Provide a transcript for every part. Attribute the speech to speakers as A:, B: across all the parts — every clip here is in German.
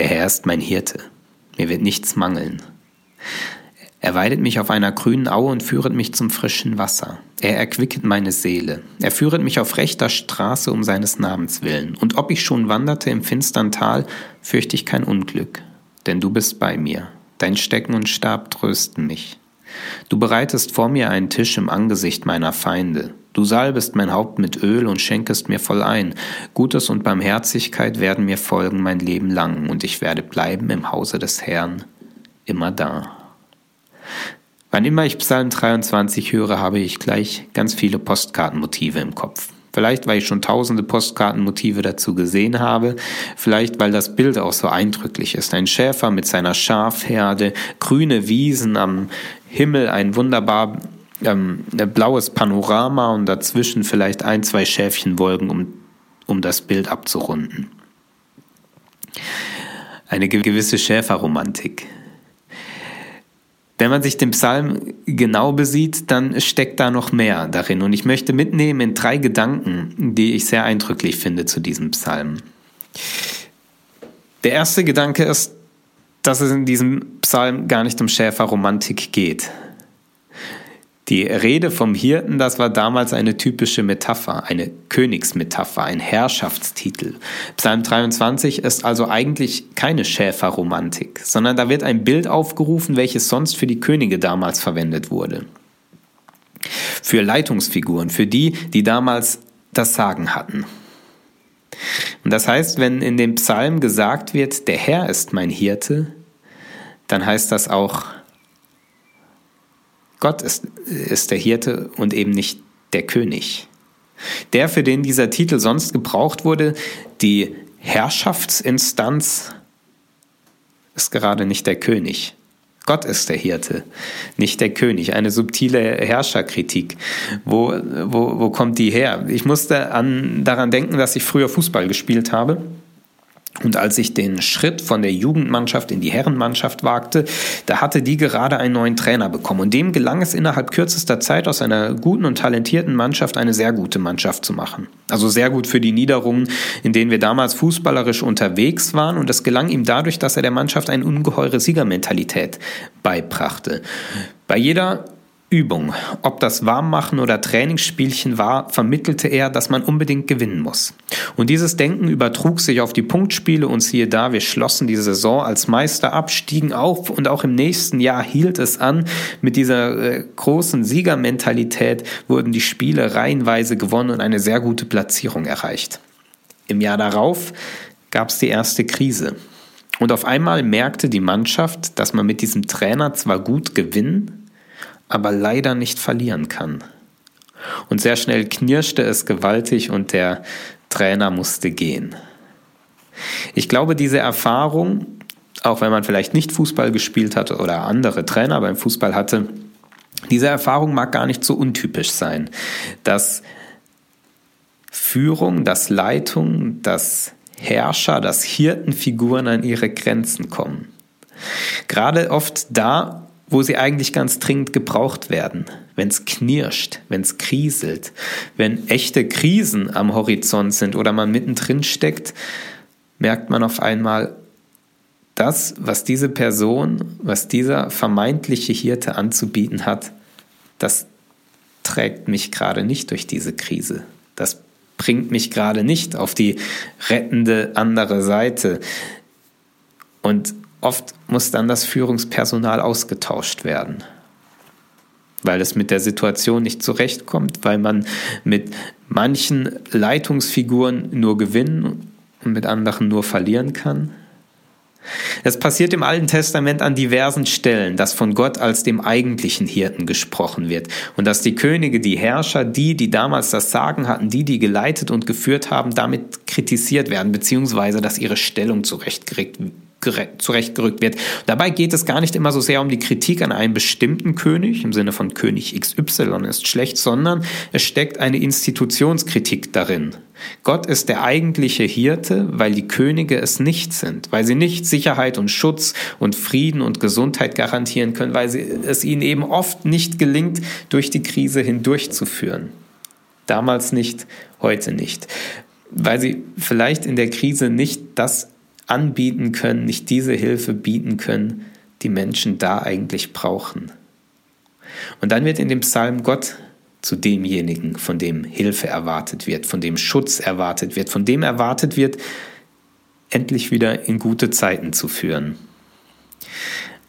A: Der Herr ist mein Hirte, mir wird nichts mangeln. Er weidet mich auf einer grünen Aue und führet mich zum frischen Wasser. Er erquicket meine Seele. Er führet mich auf rechter Straße um seines Namens willen. Und ob ich schon wanderte im finstern Tal, fürchte ich kein Unglück, denn du bist bei mir. Dein Stecken und Stab trösten mich. Du bereitest vor mir einen Tisch im Angesicht meiner Feinde. Du salbest mein Haupt mit Öl und schenkest mir voll ein. Gutes und Barmherzigkeit werden mir folgen mein Leben lang, und ich werde bleiben im Hause des Herrn immer da. Wann immer ich Psalm 23 höre, habe ich gleich ganz viele Postkartenmotive im Kopf. Vielleicht, weil ich schon tausende Postkartenmotive dazu gesehen habe, vielleicht, weil das Bild auch so eindrücklich ist. Ein Schäfer mit seiner Schafherde, grüne Wiesen am Himmel, ein wunderbar ähm, blaues Panorama und dazwischen vielleicht ein, zwei Schäfchenwolken, um, um das Bild abzurunden. Eine gewisse Schäferromantik. Wenn man sich den Psalm genau besieht, dann steckt da noch mehr darin. Und ich möchte mitnehmen in drei Gedanken, die ich sehr eindrücklich finde zu diesem Psalm. Der erste Gedanke ist, dass es in diesem Psalm gar nicht um Schäferromantik geht. Die Rede vom Hirten, das war damals eine typische Metapher, eine Königsmetapher, ein Herrschaftstitel. Psalm 23 ist also eigentlich keine Schäferromantik, sondern da wird ein Bild aufgerufen, welches sonst für die Könige damals verwendet wurde. Für Leitungsfiguren, für die, die damals das Sagen hatten. Und das heißt, wenn in dem Psalm gesagt wird, der Herr ist mein Hirte, dann heißt das auch, Gott ist, ist der Hirte und eben nicht der König. Der, für den dieser Titel sonst gebraucht wurde, die Herrschaftsinstanz, ist gerade nicht der König. Gott ist der Hirte, nicht der König. Eine subtile Herrscherkritik. Wo, wo, wo kommt die her? Ich musste an, daran denken, dass ich früher Fußball gespielt habe. Und als ich den Schritt von der Jugendmannschaft in die Herrenmannschaft wagte, da hatte die gerade einen neuen Trainer bekommen. Und dem gelang es innerhalb kürzester Zeit aus einer guten und talentierten Mannschaft eine sehr gute Mannschaft zu machen. Also sehr gut für die Niederungen, in denen wir damals fußballerisch unterwegs waren. Und das gelang ihm dadurch, dass er der Mannschaft eine ungeheure Siegermentalität beibrachte. Bei jeder Übung, ob das Warmmachen oder Trainingsspielchen war, vermittelte er, dass man unbedingt gewinnen muss. Und dieses Denken übertrug sich auf die Punktspiele und siehe da, wir schlossen die Saison als Meister ab, stiegen auf und auch im nächsten Jahr hielt es an. Mit dieser äh, großen Siegermentalität wurden die Spiele reihenweise gewonnen und eine sehr gute Platzierung erreicht. Im Jahr darauf gab es die erste Krise. Und auf einmal merkte die Mannschaft, dass man mit diesem Trainer zwar gut gewinnen, aber leider nicht verlieren kann. Und sehr schnell knirschte es gewaltig und der Trainer musste gehen. Ich glaube, diese Erfahrung, auch wenn man vielleicht nicht Fußball gespielt hat oder andere Trainer beim Fußball hatte, diese Erfahrung mag gar nicht so untypisch sein, dass Führung, dass Leitung, dass Herrscher, dass Hirtenfiguren an ihre Grenzen kommen. Gerade oft da, wo sie eigentlich ganz dringend gebraucht werden. Wenn es knirscht, wenn es kriselt, wenn echte Krisen am Horizont sind oder man mittendrin steckt, merkt man auf einmal, das, was diese Person, was dieser vermeintliche Hirte anzubieten hat, das trägt mich gerade nicht durch diese Krise. Das bringt mich gerade nicht auf die rettende andere Seite. Und Oft muss dann das Führungspersonal ausgetauscht werden, weil es mit der Situation nicht zurechtkommt, weil man mit manchen Leitungsfiguren nur gewinnen und mit anderen nur verlieren kann. Es passiert im Alten Testament an diversen Stellen, dass von Gott als dem eigentlichen Hirten gesprochen wird und dass die Könige, die Herrscher, die, die damals das Sagen hatten, die, die geleitet und geführt haben, damit kritisiert werden, beziehungsweise dass ihre Stellung zurechtgerückt zurechtgerückt wird. Dabei geht es gar nicht immer so sehr um die Kritik an einem bestimmten König, im Sinne von König XY ist schlecht, sondern es steckt eine Institutionskritik darin. Gott ist der eigentliche Hirte, weil die Könige es nicht sind, weil sie nicht Sicherheit und Schutz und Frieden und Gesundheit garantieren können, weil sie, es ihnen eben oft nicht gelingt, durch die Krise hindurchzuführen. Damals nicht, heute nicht. Weil sie vielleicht in der Krise nicht das anbieten können, nicht diese Hilfe bieten können, die Menschen da eigentlich brauchen. Und dann wird in dem Psalm Gott zu demjenigen, von dem Hilfe erwartet wird, von dem Schutz erwartet wird, von dem erwartet wird, endlich wieder in gute Zeiten zu führen.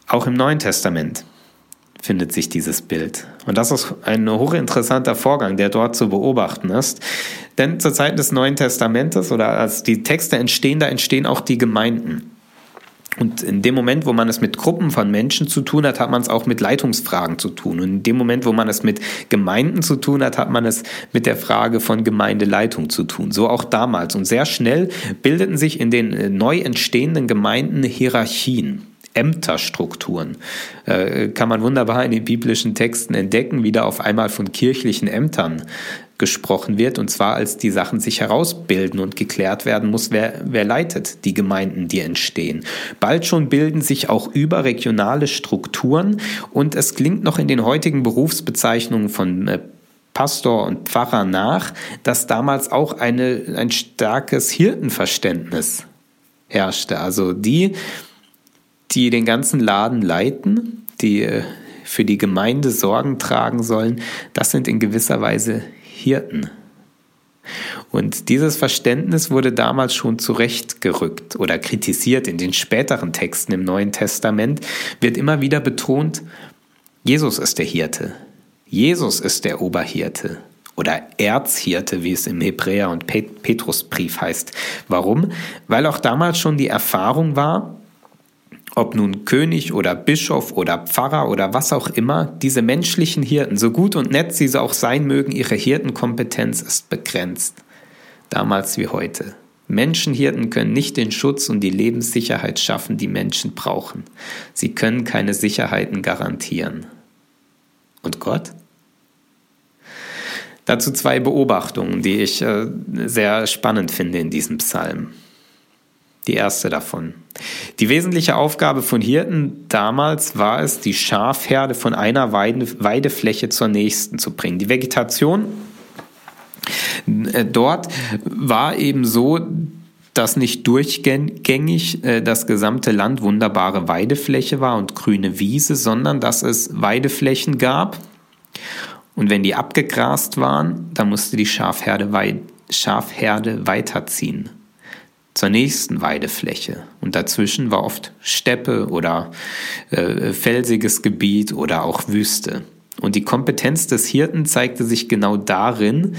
A: Auch im Neuen Testament findet sich dieses Bild. Und das ist ein hochinteressanter Vorgang, der dort zu beobachten ist. Denn zur Zeit des Neuen Testamentes oder als die Texte entstehen, da entstehen auch die Gemeinden. Und in dem Moment, wo man es mit Gruppen von Menschen zu tun hat, hat man es auch mit Leitungsfragen zu tun. Und in dem Moment, wo man es mit Gemeinden zu tun hat, hat man es mit der Frage von Gemeindeleitung zu tun. So auch damals. Und sehr schnell bildeten sich in den äh, neu entstehenden Gemeinden Hierarchien. Ämterstrukturen. Äh, kann man wunderbar in den biblischen Texten entdecken, wie da auf einmal von kirchlichen Ämtern gesprochen wird, und zwar als die Sachen sich herausbilden und geklärt werden muss, wer, wer leitet die Gemeinden, die entstehen. Bald schon bilden sich auch überregionale Strukturen und es klingt noch in den heutigen Berufsbezeichnungen von äh, Pastor und Pfarrer nach, dass damals auch eine, ein starkes Hirtenverständnis herrschte. Also die, die den ganzen Laden leiten, die äh, für die Gemeinde Sorgen tragen sollen, das sind in gewisser Weise Hirten. Und dieses Verständnis wurde damals schon zurechtgerückt oder kritisiert in den späteren Texten im Neuen Testament, wird immer wieder betont, Jesus ist der Hirte. Jesus ist der Oberhirte oder Erzhirte, wie es im Hebräer- und Petrusbrief heißt. Warum? Weil auch damals schon die Erfahrung war, ob nun König oder Bischof oder Pfarrer oder was auch immer, diese menschlichen Hirten, so gut und nett sie auch sein mögen, ihre Hirtenkompetenz ist begrenzt. Damals wie heute. Menschenhirten können nicht den Schutz und die Lebenssicherheit schaffen, die Menschen brauchen. Sie können keine Sicherheiten garantieren. Und Gott? Dazu zwei Beobachtungen, die ich äh, sehr spannend finde in diesem Psalm. Die erste davon. Die wesentliche Aufgabe von Hirten damals war es, die Schafherde von einer Weidefläche zur nächsten zu bringen. Die Vegetation äh, dort war eben so, dass nicht durchgängig äh, das gesamte Land wunderbare Weidefläche war und grüne Wiese, sondern dass es Weideflächen gab. Und wenn die abgegrast waren, dann musste die Schafherde, Schafherde weiterziehen zur nächsten Weidefläche. Und dazwischen war oft Steppe oder äh, felsiges Gebiet oder auch Wüste. Und die Kompetenz des Hirten zeigte sich genau darin,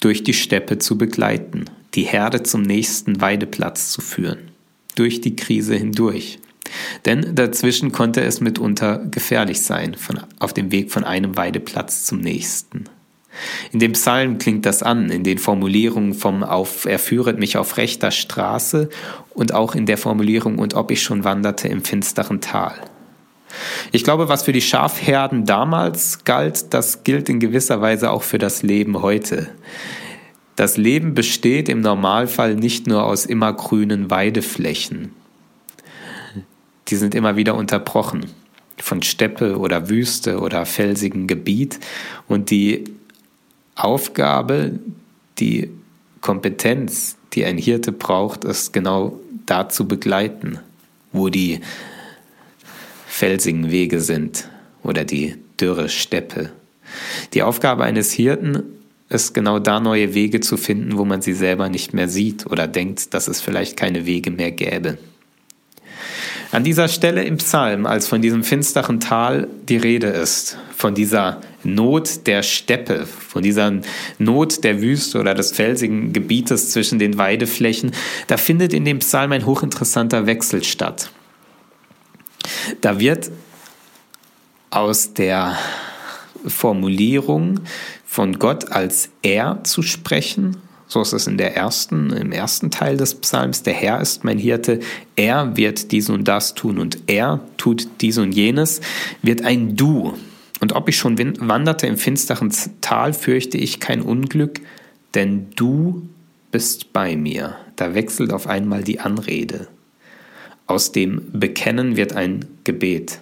A: durch die Steppe zu begleiten, die Herde zum nächsten Weideplatz zu führen, durch die Krise hindurch. Denn dazwischen konnte es mitunter gefährlich sein, von, auf dem Weg von einem Weideplatz zum nächsten. In dem Psalm klingt das an, in den Formulierungen vom auf, er führet mich auf rechter Straße und auch in der Formulierung und ob ich schon wanderte im finsteren Tal. Ich glaube, was für die Schafherden damals galt, das gilt in gewisser Weise auch für das Leben heute. Das Leben besteht im Normalfall nicht nur aus immergrünen Weideflächen. Die sind immer wieder unterbrochen von Steppe oder Wüste oder felsigen Gebiet und die Aufgabe, die Kompetenz, die ein Hirte braucht, ist genau da zu begleiten, wo die felsigen Wege sind oder die dürre Steppe. Die Aufgabe eines Hirten ist genau da neue Wege zu finden, wo man sie selber nicht mehr sieht oder denkt, dass es vielleicht keine Wege mehr gäbe. An dieser Stelle im Psalm, als von diesem finsteren Tal die Rede ist, von dieser Not der Steppe, von dieser Not der Wüste oder des felsigen Gebietes zwischen den Weideflächen, da findet in dem Psalm ein hochinteressanter Wechsel statt. Da wird aus der Formulierung von Gott als Er zu sprechen so ist es in der ersten, im ersten Teil des Psalms. Der Herr ist mein Hirte. Er wird dies und das tun und er tut dies und jenes. Wird ein Du. Und ob ich schon wanderte im finsteren Tal, fürchte ich kein Unglück, denn du bist bei mir. Da wechselt auf einmal die Anrede. Aus dem Bekennen wird ein Gebet.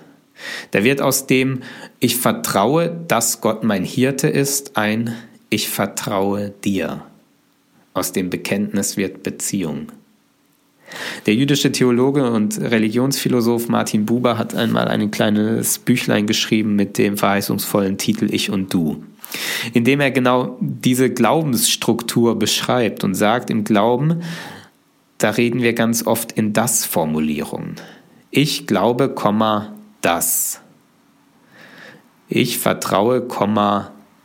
A: Da wird aus dem Ich vertraue, dass Gott mein Hirte ist, ein Ich vertraue dir. Aus dem Bekenntnis wird Beziehung. Der jüdische Theologe und Religionsphilosoph Martin Buber hat einmal ein kleines Büchlein geschrieben mit dem verheißungsvollen Titel Ich und Du, in dem er genau diese Glaubensstruktur beschreibt und sagt, im Glauben, da reden wir ganz oft in das Formulierungen. Ich glaube, das. Ich vertraue,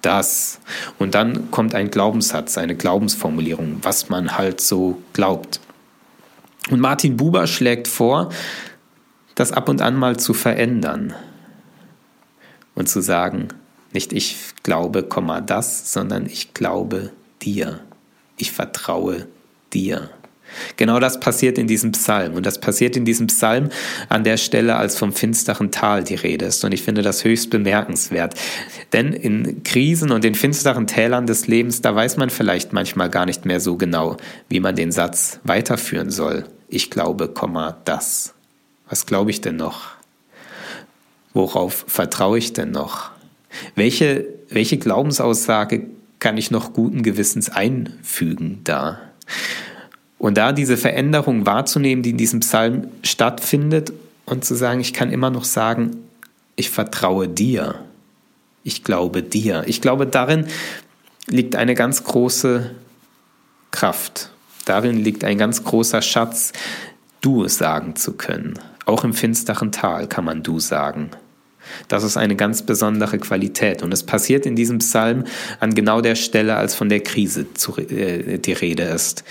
A: das. Und dann kommt ein Glaubenssatz, eine Glaubensformulierung, was man halt so glaubt. Und Martin Buber schlägt vor, das ab und an mal zu verändern und zu sagen, nicht ich glaube, das, sondern ich glaube dir. Ich vertraue dir. Genau das passiert in diesem Psalm. Und das passiert in diesem Psalm an der Stelle, als vom finsteren Tal die Rede ist. Und ich finde das höchst bemerkenswert. Denn in Krisen und in finsteren Tälern des Lebens, da weiß man vielleicht manchmal gar nicht mehr so genau, wie man den Satz weiterführen soll. Ich glaube, das. Was glaube ich denn noch? Worauf vertraue ich denn noch? Welche, welche Glaubensaussage kann ich noch guten Gewissens einfügen da? Und da diese Veränderung wahrzunehmen, die in diesem Psalm stattfindet und zu sagen, ich kann immer noch sagen, ich vertraue dir. Ich glaube dir. Ich glaube, darin liegt eine ganz große Kraft. Darin liegt ein ganz großer Schatz, du sagen zu können. Auch im finsteren Tal kann man du sagen. Das ist eine ganz besondere Qualität. Und es passiert in diesem Psalm an genau der Stelle, als von der Krise zu, äh, die Rede ist.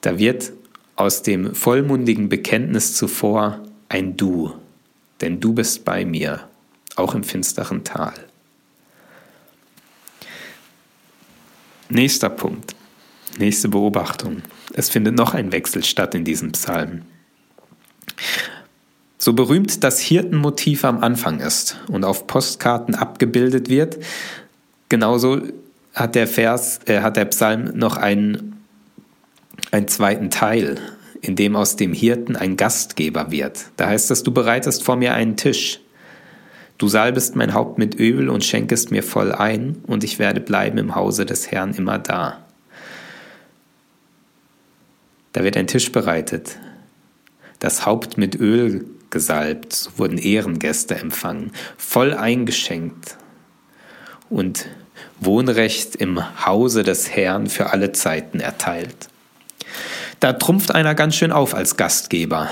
A: Da wird aus dem vollmundigen Bekenntnis zuvor ein Du, denn du bist bei mir, auch im finsteren Tal. Nächster Punkt, nächste Beobachtung. Es findet noch ein Wechsel statt in diesem Psalm. So berühmt das Hirtenmotiv am Anfang ist und auf Postkarten abgebildet wird, genauso hat der Vers, äh, hat der Psalm noch einen einen zweiten Teil, in dem aus dem Hirten ein Gastgeber wird. Da heißt es, du bereitest vor mir einen Tisch. Du salbest mein Haupt mit Öl und schenkest mir voll ein, und ich werde bleiben im Hause des Herrn immer da. Da wird ein Tisch bereitet, das Haupt mit Öl gesalbt, so wurden Ehrengäste empfangen, voll eingeschenkt und Wohnrecht im Hause des Herrn für alle Zeiten erteilt. Da trumpft einer ganz schön auf als Gastgeber.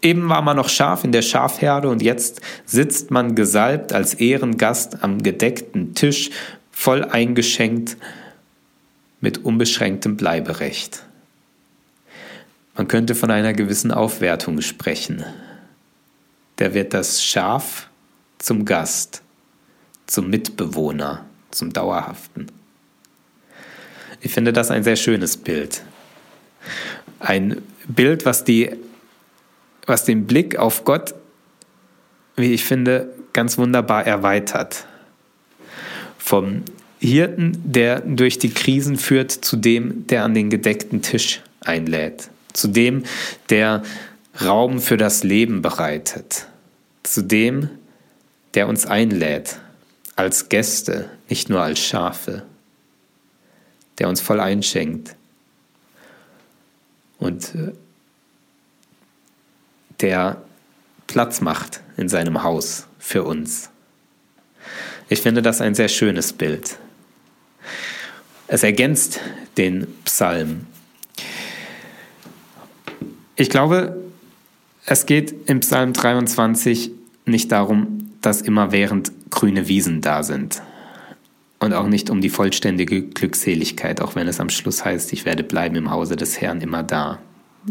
A: Eben war man noch scharf in der Schafherde und jetzt sitzt man gesalbt als Ehrengast am gedeckten Tisch, voll eingeschenkt mit unbeschränktem Bleiberecht. Man könnte von einer gewissen Aufwertung sprechen. Da wird das Schaf zum Gast, zum Mitbewohner, zum Dauerhaften. Ich finde das ein sehr schönes Bild. Ein Bild, was, die, was den Blick auf Gott, wie ich finde, ganz wunderbar erweitert. Vom Hirten, der durch die Krisen führt, zu dem, der an den gedeckten Tisch einlädt. Zu dem, der Raum für das Leben bereitet. Zu dem, der uns einlädt als Gäste, nicht nur als Schafe. Der uns voll einschenkt und äh, der Platz macht in seinem Haus für uns. Ich finde das ein sehr schönes Bild. Es ergänzt den Psalm. Ich glaube, es geht im Psalm 23 nicht darum, dass immerwährend grüne Wiesen da sind und auch nicht um die vollständige Glückseligkeit, auch wenn es am Schluss heißt, ich werde bleiben im Hause des Herrn immer da.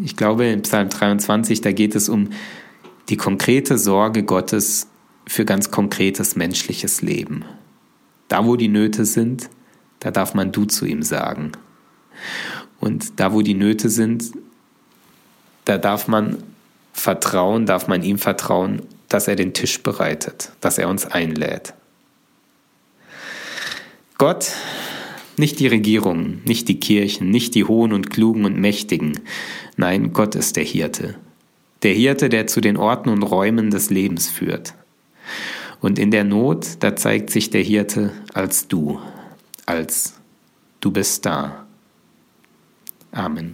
A: Ich glaube, in Psalm 23, da geht es um die konkrete Sorge Gottes für ganz konkretes menschliches Leben. Da, wo die Nöte sind, da darf man du zu ihm sagen. Und da, wo die Nöte sind, da darf man vertrauen, darf man ihm vertrauen, dass er den Tisch bereitet, dass er uns einlädt. Gott, nicht die Regierungen, nicht die Kirchen, nicht die Hohen und Klugen und Mächtigen. Nein, Gott ist der Hirte. Der Hirte, der zu den Orten und Räumen des Lebens führt. Und in der Not, da zeigt sich der Hirte als du, als du bist da. Amen.